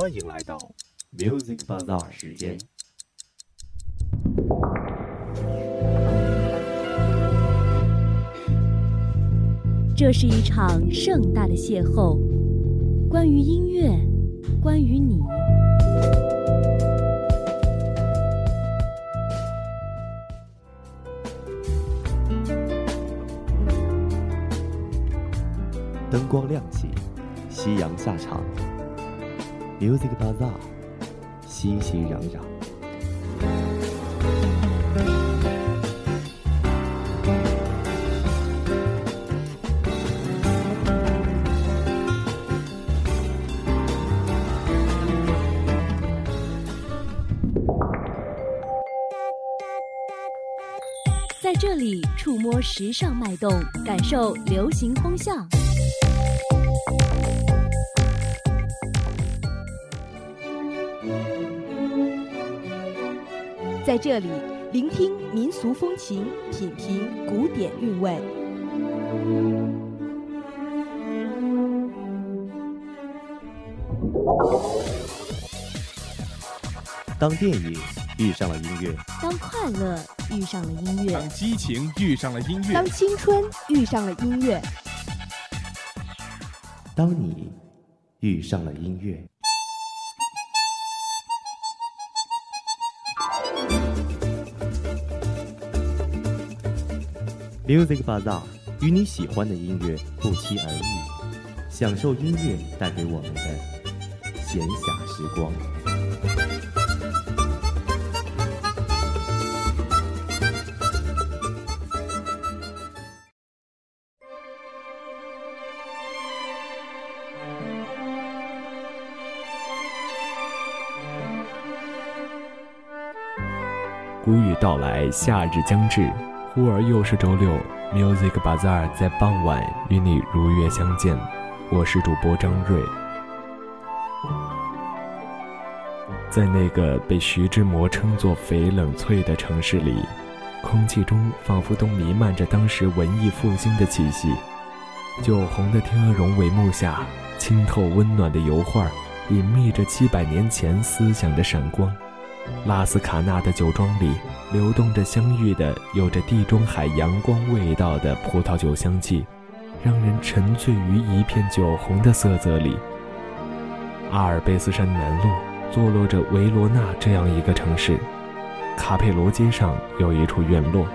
欢迎来到 Music Bazaar 时间。这是一场盛大的邂逅，关于音乐，关于你。灯光亮起，夕阳下场，Music Bazaar，熙熙攘攘。在这里触摸时尚脉动，感受流行风向。在这里聆听民俗风情，品评古典韵味。当电影遇上了音乐，当快乐遇上了音乐，当激情遇上了音乐，当青春遇上了音乐，当你遇上了音乐。Music bada 与你喜欢的音乐不期而遇，享受音乐带给我们的闲暇时光。谷雨到来，夏日将至，忽而又是周六。Music Bazaar 在傍晚与你如约相见，我是主播张瑞。在那个被徐志摩称作“翡冷翠”的城市里，空气中仿佛都弥漫着当时文艺复兴的气息。酒红的天鹅绒帷幕下，清透温暖的油画，隐秘着七百年前思想的闪光。拉斯卡纳的酒庄里，流动着香郁的、有着地中海阳光味道的葡萄酒香气，让人沉醉于一片酒红的色泽里。阿尔卑斯山南麓，坐落着维罗纳这样一个城市。卡佩罗街上有一处院落，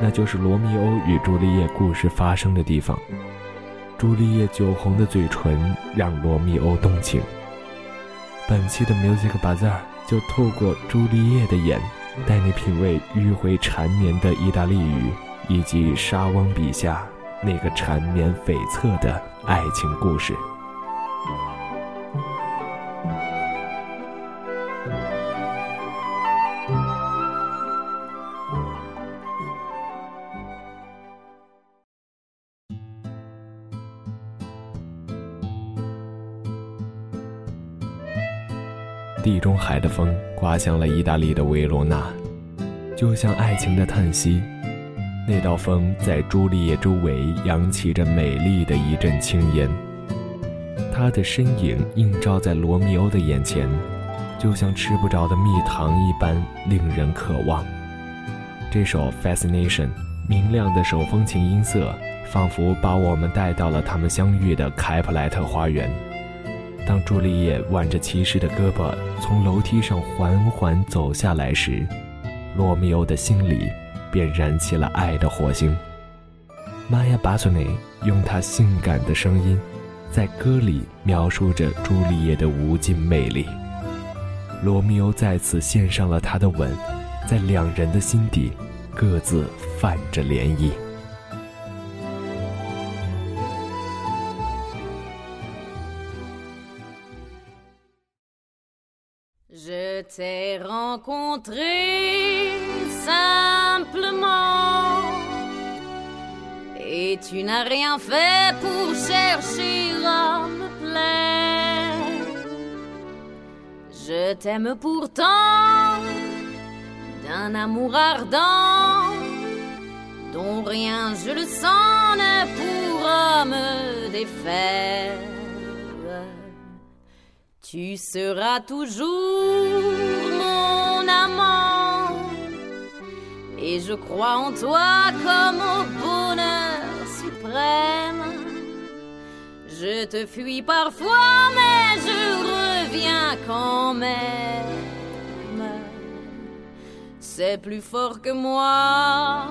那就是罗密欧与朱丽叶故事发生的地方。朱丽叶酒红的嘴唇让罗密欧动情。本期的 Music Bazaar。就透过朱丽叶的眼，带你品味迂回缠绵的意大利语，以及沙翁笔下那个缠绵悱恻的爱情故事。地中海的风刮向了意大利的维罗纳，就像爱情的叹息。那道风在朱丽叶周围扬起着美丽的一阵青烟，她的身影映照在罗密欧的眼前，就像吃不着的蜜糖一般令人渴望。这首《Fascination》明亮的手风琴音色，仿佛把我们带到了他们相遇的凯普莱特花园。当朱丽叶挽着骑士的胳膊从楼梯上缓缓走下来时，罗密欧的心里便燃起了爱的火星。玛雅·巴索内用她性感的声音，在歌里描述着朱丽叶的无尽魅力。罗密欧再次献上了他的吻，在两人的心底各自泛着涟漪。T'ai rencontré simplement et tu n'as rien fait pour chercher à me plaire. Je t'aime pourtant d'un amour ardent dont rien, je le sens, ne pourra me défaire. Tu seras toujours mon amant. Et je crois en toi comme au bonheur suprême. Je te fuis parfois, mais je reviens quand même. C'est plus fort que moi.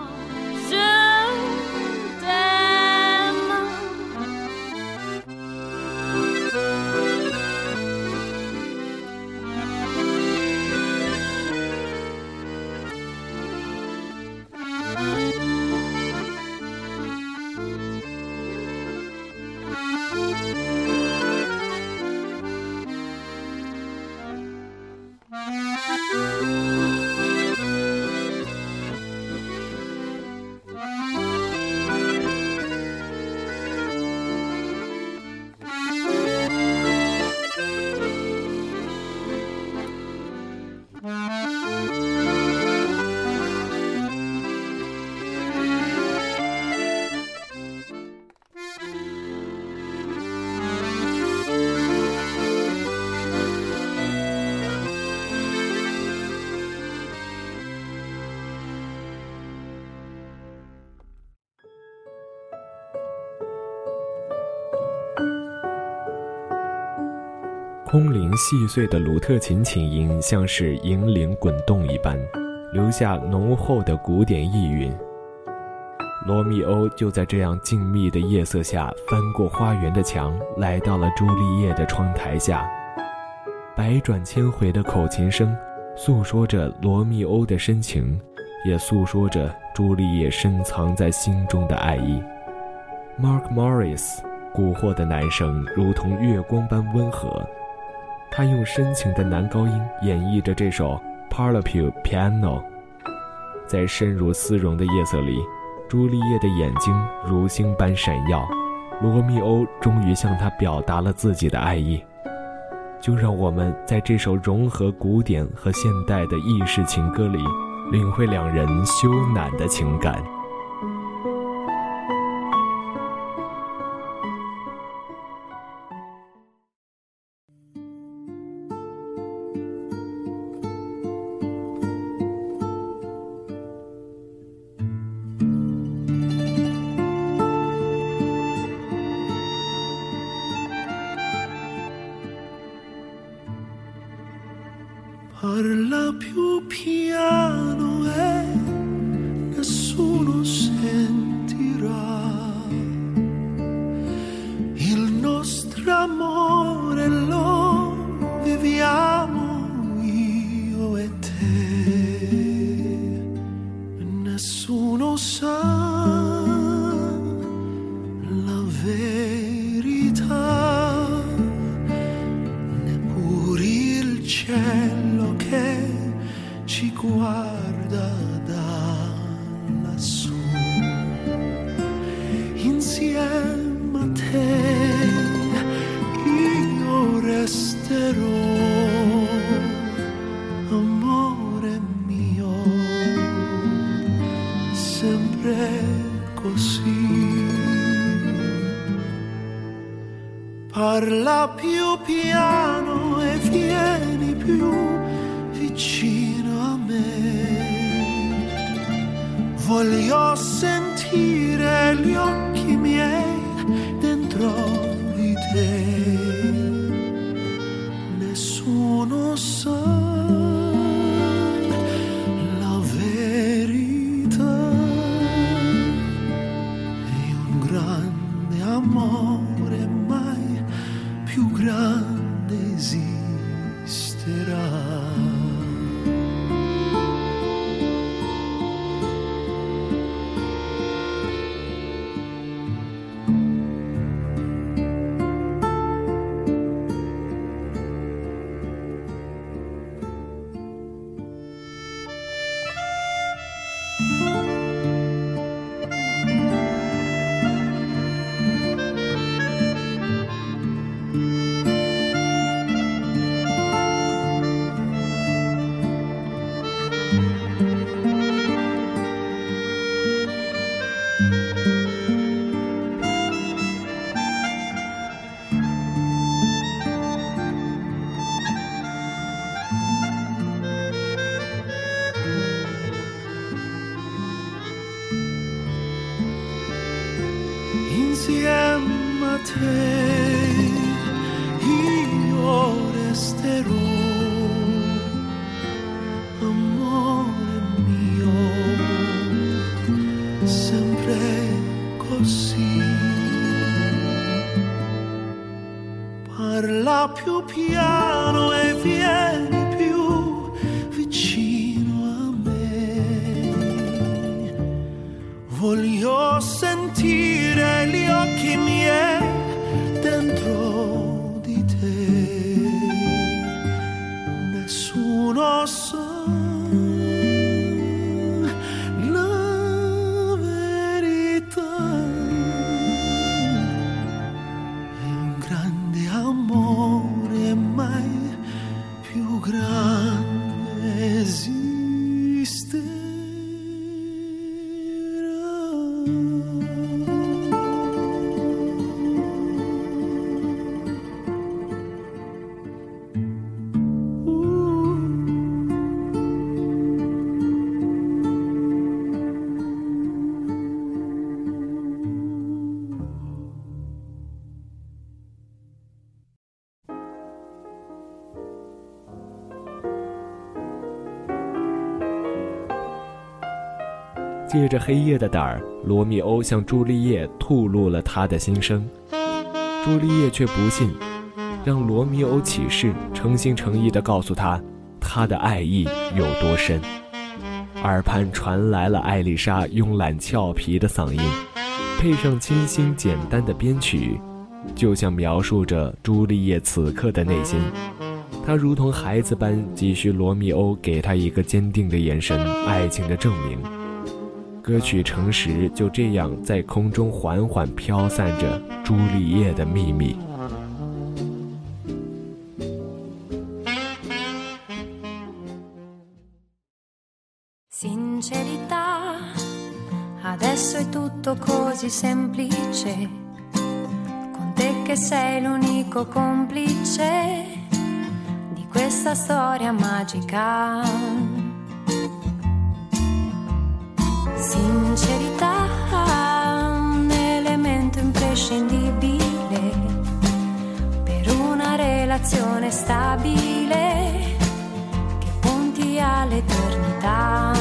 空灵细碎的鲁特琴琴音，像是银铃滚动一般，留下浓厚的古典意蕴。罗密欧就在这样静谧的夜色下，翻过花园的墙，来到了朱丽叶的窗台下。百转千回的口琴声，诉说着罗密欧的深情，也诉说着朱丽叶深藏在心中的爱意。Mark Morris，蛊惑的男声如同月光般温和。他用深情的男高音演绎着这首《Parlapu Piano》。在深如丝绒的夜色里，朱丽叶的眼睛如星般闪耀。罗密欧终于向她表达了自己的爱意。就让我们在这首融合古典和现代的意式情歌里，领会两人羞赧的情感。对借着黑夜的胆儿，罗密欧向朱丽叶吐露了他的心声。朱丽叶却不信，让罗密欧起誓，诚心诚意地告诉他，他的爱意有多深。耳畔传来了艾丽莎慵懒俏皮的嗓音，配上清新简单的编曲，就像描述着朱丽叶此刻的内心。她如同孩子般急需罗密欧给她一个坚定的眼神，爱情的证明。歌曲诚实就这样在空中缓缓飘散着朱丽叶的秘密。Adesso è tutto così semplice, con te che sei l'unico complice di questa storia magica. Sincerità, un elemento imprescindibile per una relazione stabile che punti all'eternità.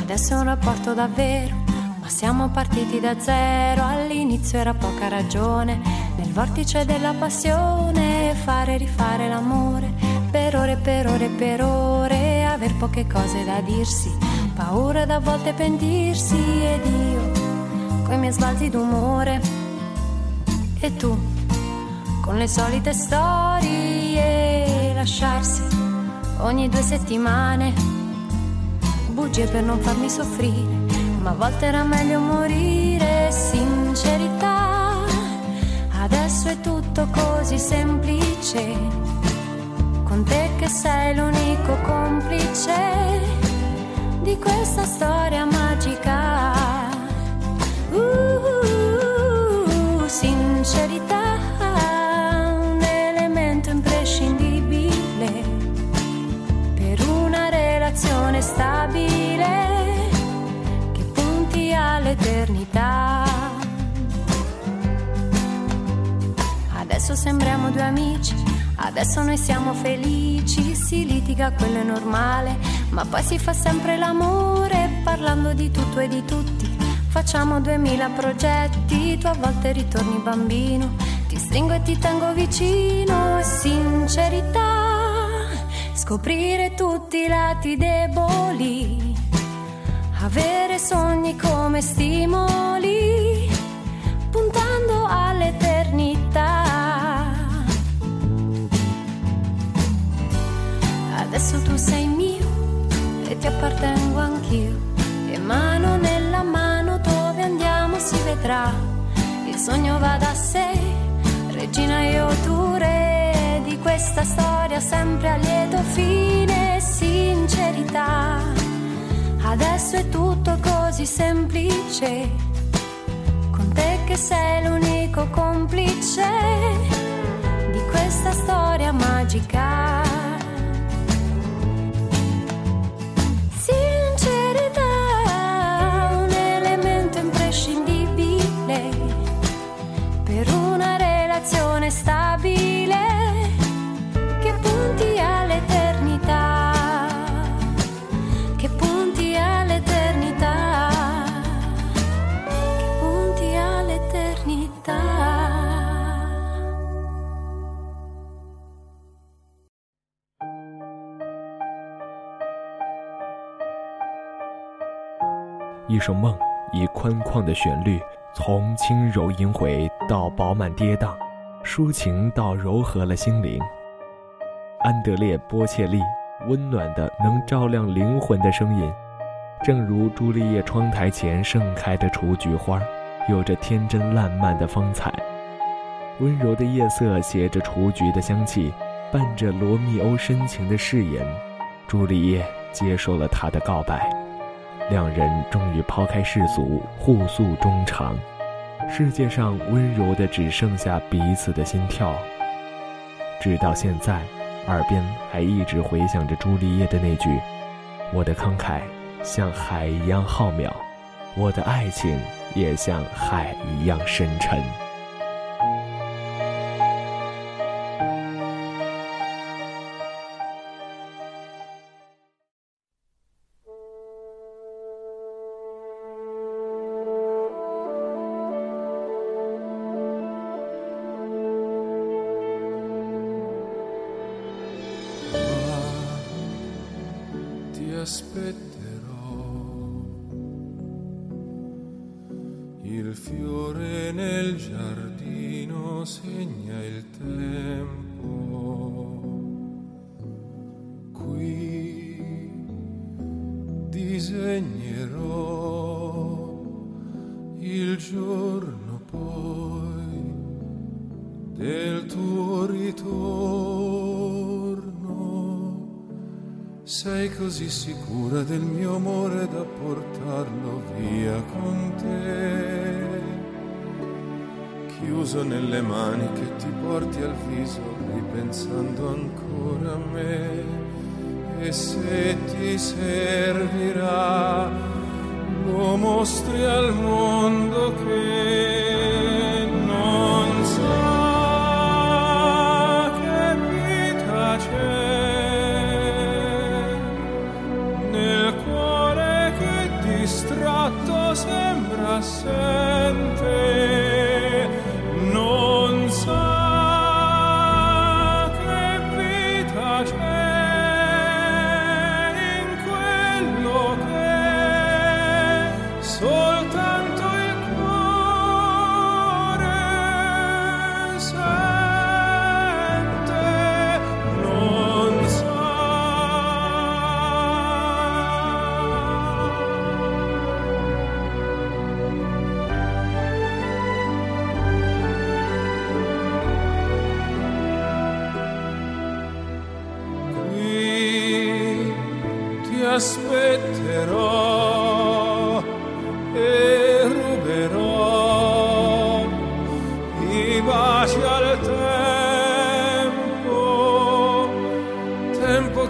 Adesso è un rapporto davvero, ma siamo partiti da zero. All'inizio era poca ragione, nel vortice della passione, fare e rifare l'amore, per ore per ore per ore, aver poche cose da dirsi, paura da volte pentirsi ed io, coi miei sbalzi d'umore, e tu, con le solite storie, lasciarsi ogni due settimane bugie per non farmi soffrire, ma a volte era meglio morire. Sincerità, adesso è tutto così semplice, con te che sei l'unico complice di questa storia magica. Uh, sincerità, un elemento imprescindibile per una relazione stabile che punti all'eternità. Adesso sembriamo due amici, adesso noi siamo felici, si litiga, quello è normale, ma poi si fa sempre l'amore parlando di tutto e di tutti. Facciamo duemila progetti, tu a volte ritorni bambino, ti stringo e ti tengo vicino, sincerità, scoprire tutti i lati deboli, avere sogni come stimoli, puntando all'eternità. Adesso tu sei mio e ti appartengo anch'io, e mano nella mano dove andiamo si vedrà, il sogno va da sé, regina io tu re di questa storia sempre a lieto fine, sincerità. Adesso è tutto così semplice, con te che sei l'unico complice di questa storia magica. 一首梦，以宽旷的旋律，从轻柔萦回到饱满跌宕。抒情到柔和了心灵。安德烈·波切利，温暖的能照亮灵魂的声音，正如朱丽叶窗台前盛开的雏菊花，有着天真烂漫的风采。温柔的夜色携着雏菊的香气，伴着罗密欧深情的誓言，朱丽叶接受了他的告白，两人终于抛开世俗，互诉衷肠。世界上温柔的只剩下彼此的心跳。直到现在，耳边还一直回响着朱丽叶的那句：“我的慷慨像海一样浩渺，我的爱情也像海一样深沉。” Ti servirà, lo mostri al mondo che non sa che vita c'è. nel cuore che distratto sembra assente,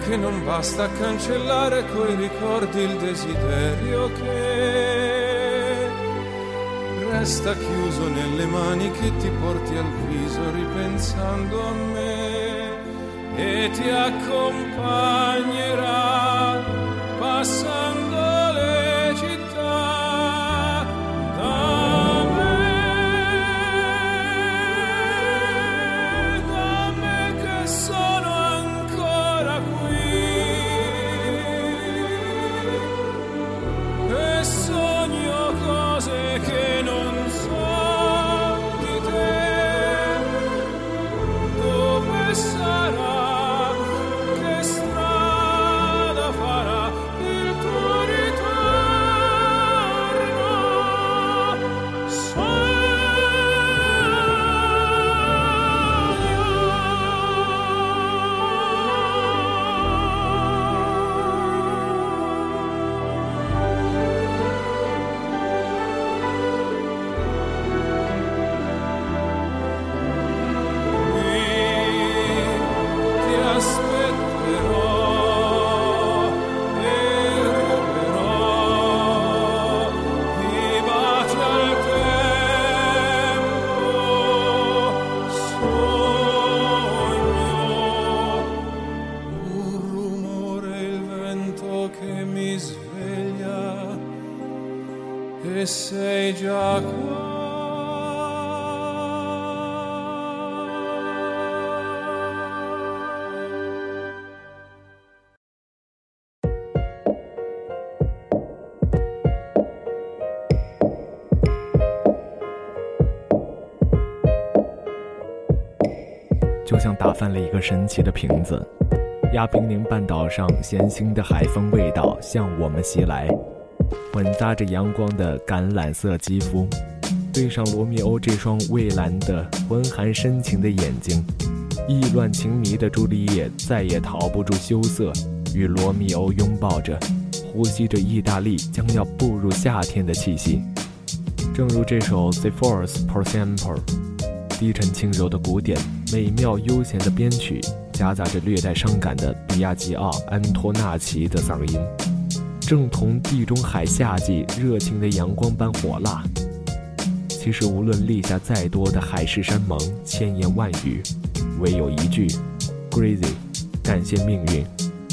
che non basta cancellare coi ricordi il desiderio che resta chiuso nelle mani che ti porti al viso ripensando a me e ti accompagnerà passando 就像打翻了一个神奇的瓶子，亚平宁半岛上咸腥的海风味道向我们袭来，混杂着阳光的橄榄色肌肤，对上罗密欧这双蔚蓝的、浑含深情的眼睛，意乱情迷的朱丽叶再也逃不住羞涩，与罗密欧拥抱着，呼吸着意大利将要步入夏天的气息。正如这首《The Force Per Sample》，低沉轻柔的鼓点，美妙悠闲的编曲，夹杂着略带伤感的比亚吉奥·安托纳奇的嗓音，正同地中海夏季热情的阳光般火辣。其实，无论立下再多的海誓山盟、千言万语，唯有一句：“Crazy”，感谢命运，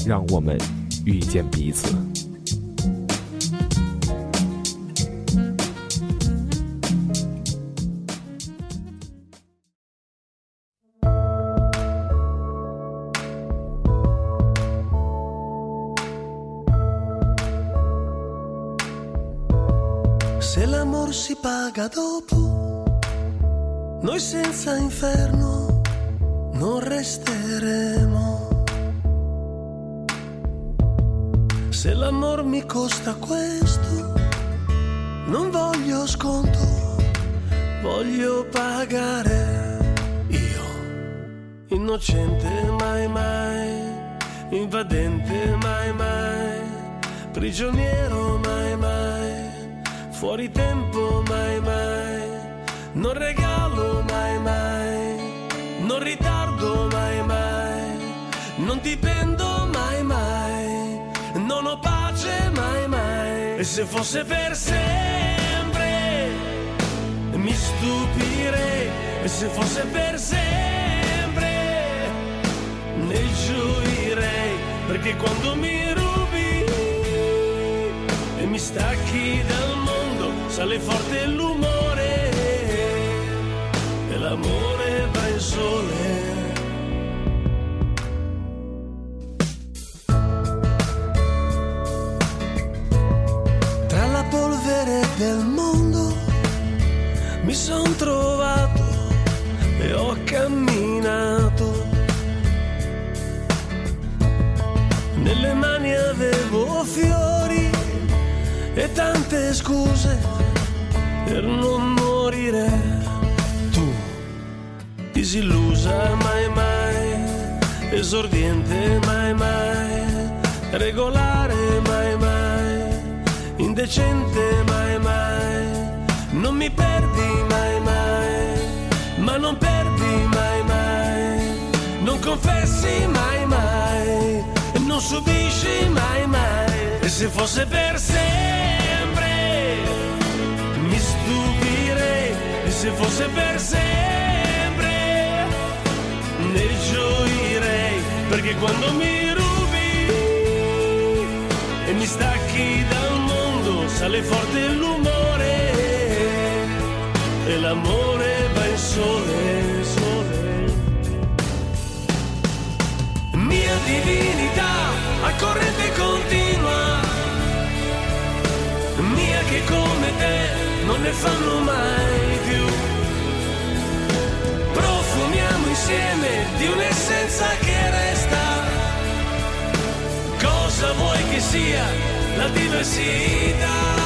让我们遇见彼此。Invadente mai mai, prigioniero mai mai. Fuori tempo mai mai, non regalo mai mai, non ritardo mai mai, non dipendo mai mai, non ho pace mai mai. E se fosse per sempre, mi stupirei, e se fosse per sempre, ne gioirei, perché quando mi rubi e mi stacchi dal sale forte l'umore e l'amore tante scuse per non morire. Tu, disillusa mai mai, esordiente mai mai, regolare mai mai, indecente mai mai, non mi perdi mai mai, ma non perdi mai mai, non confessi mai mai, non subisci mai mai, e se fosse per sempre se fosse per sempre ne gioirei perché quando mi rubi e mi stacchi dal mondo sale forte l'umore e l'amore va in sole, sole. Mia divinità a corrente continua, mia che come te non ne fanno mai più. Profumiamo insieme di un'essenza che resta. Cosa vuoi che sia la diversità?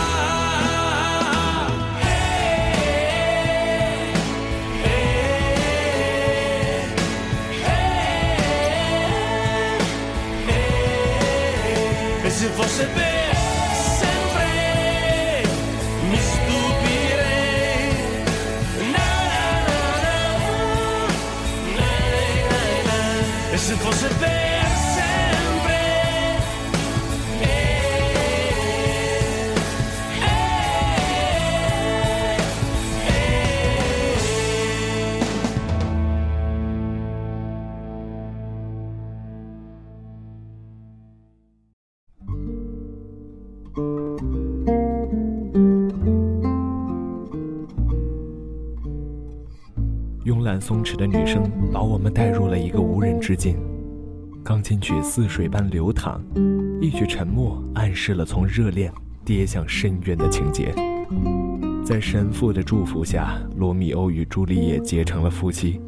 松弛的女声把我们带入了一个无人之境，钢琴曲似水般流淌，一曲沉默暗示了从热恋跌向深渊的情节。在神父的祝福下，罗密欧与朱丽叶结成了夫妻。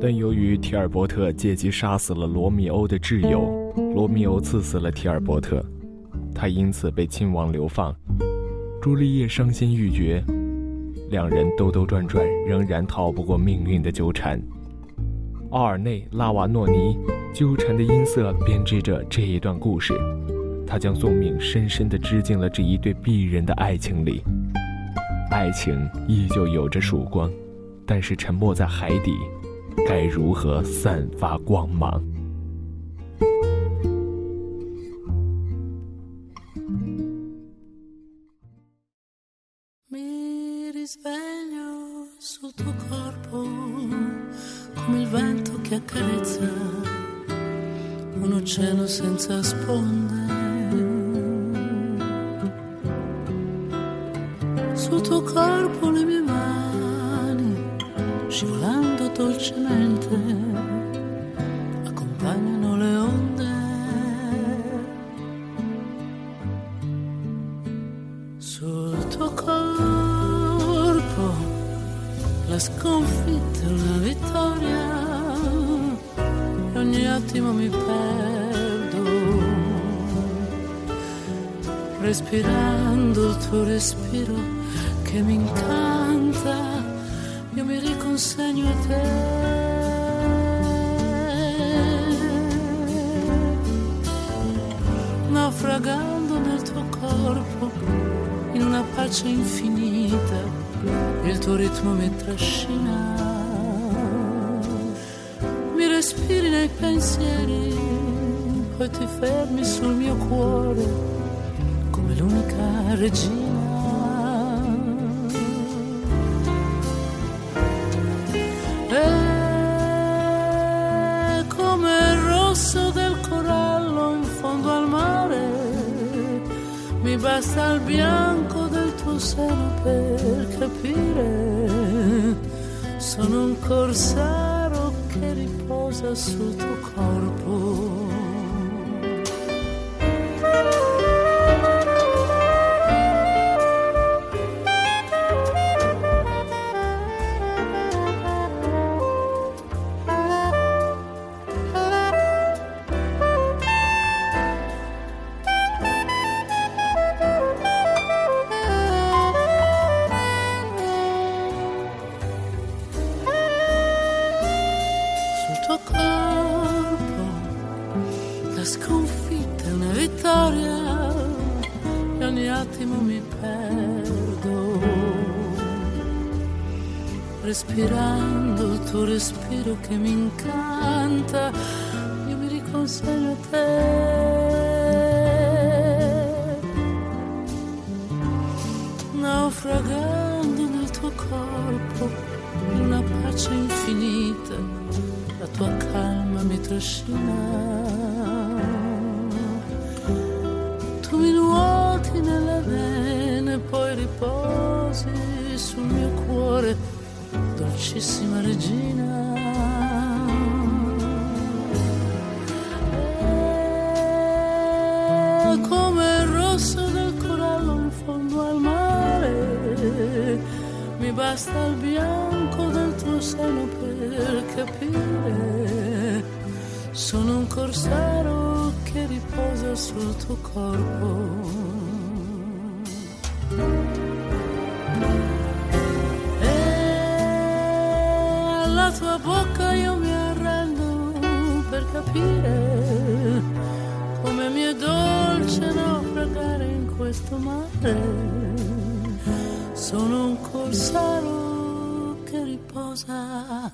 但由于提尔伯特借机杀死了罗密欧的挚友，罗密欧刺死了提尔伯特，他因此被亲王流放。朱丽叶伤心欲绝，两人兜兜转转，仍然逃不过命运的纠缠。奥尔内·拉瓦诺尼纠缠的音色编织着这一段故事，他将宿命深深地织进了这一对璧人的爱情里。爱情依旧有着曙光，但是沉没在海底。该如何散发光芒 senza sponde. Sul tuo corpo le mie mani scivolando dolcemente accompagnano le onde. Sul tuo corpo la sconfitta una vittoria e ogni attimo mi perdo. Respirando il tuo respiro che mi incanta io mi riconsegno a te. Naufragando nel tuo corpo, in una pace infinita, il tuo ritmo mi trascina. Mi respiri nei pensieri, poi ti fermi sul mio cuore regina. E come il rosso del corallo in fondo al mare, mi basta il bianco del tuo seno per capire. Sono un corsaro che riposa sul tuo corpo respiro che mi incanta, io mi riconsegno a te. Naufragando nel tuo corpo, in una pace infinita, la tua calma mi trascina. Dolcissima regina. E come il rosso del corallo in fondo al mare, mi basta il bianco del tuo seno per capire. Sono un corsaro che riposa sul tuo corpo capire come mi è dolce naufragare in questo mare. Sono un corsaro che riposa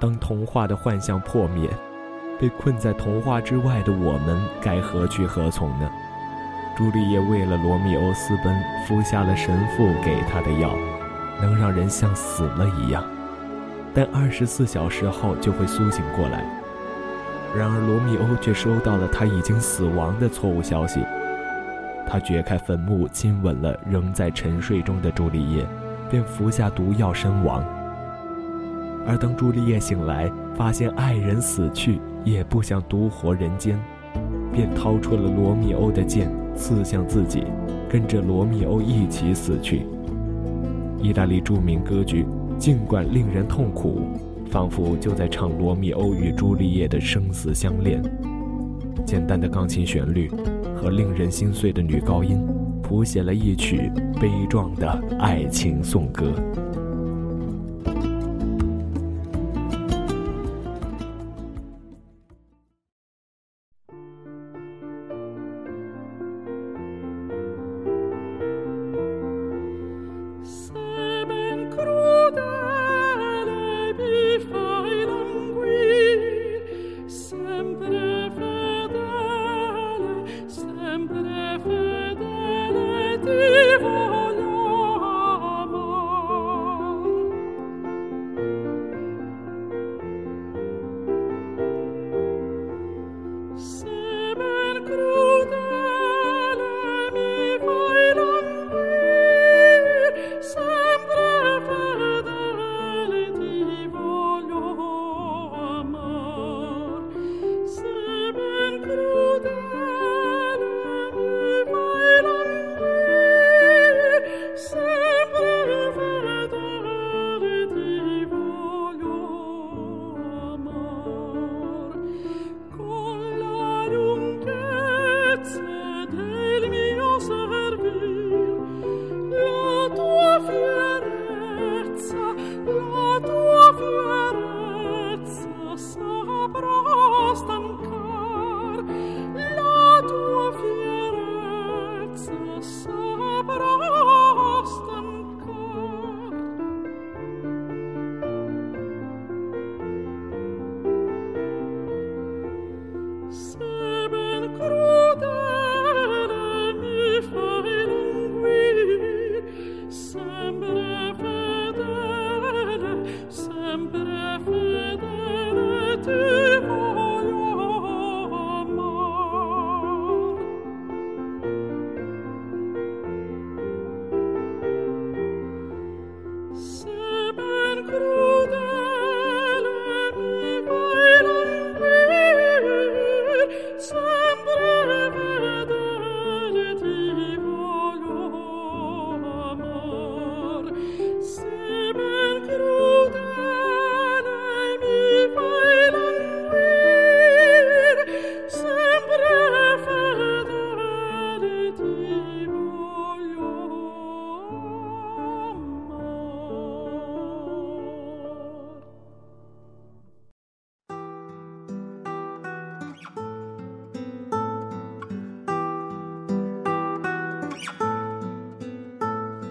当童话的幻象破灭，被困在童话之外的我们该何去何从呢？”朱丽叶为了罗密欧私奔，服下了神父给她的药，能让人像死了一样，但二十四小时后就会苏醒过来。然而罗密欧却收到了他已经死亡的错误消息。他掘开坟墓，亲吻了仍在沉睡中的朱丽叶，便服下毒药身亡。而当朱丽叶醒来，发现爱人死去，也不想独活人间，便掏出了罗密欧的剑，刺向自己，跟着罗密欧一起死去。意大利著名歌剧，尽管令人痛苦，仿佛就在唱罗密欧与朱丽叶的生死相恋。简单的钢琴旋律和令人心碎的女高音，谱写了一曲悲壮的爱情颂歌。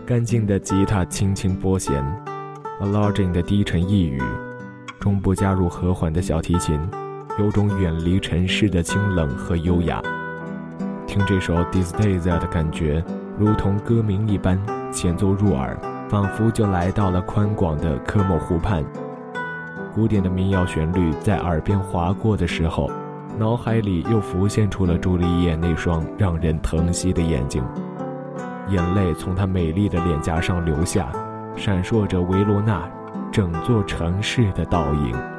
干净的吉他轻轻拨弦，Alarding 的低沉呓语，中部加入和缓的小提琴，有种远离尘世的清冷和优雅。听这首 Distesa 的感觉，如同歌名一般，前奏入耳，仿佛就来到了宽广的科莫湖畔。古典的民谣旋律在耳边划过的时候，脑海里又浮现出了朱丽叶那双让人疼惜的眼睛。眼泪从她美丽的脸颊上流下，闪烁着维罗纳整座城市的倒影。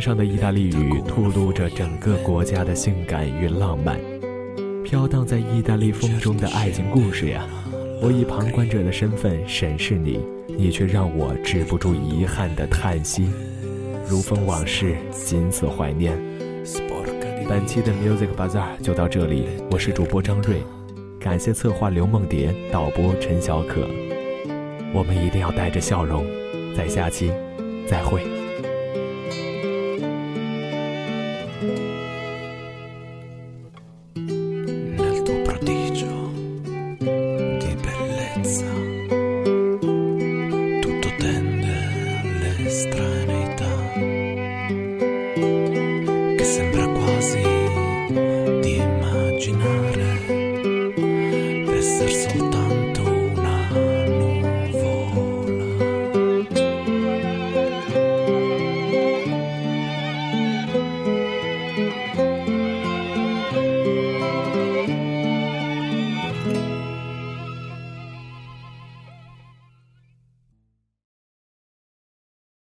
上的意大利语吐露着整个国家的性感与浪漫，飘荡在意大利风中的爱情故事呀！我以旁观者的身份审视你，你却让我止不住遗憾的叹息。如风往事，仅此怀念。本期的 Music Bazaar 就到这里，我是主播张瑞，感谢策划刘梦蝶，导播陈小可。我们一定要带着笑容，在下期再会。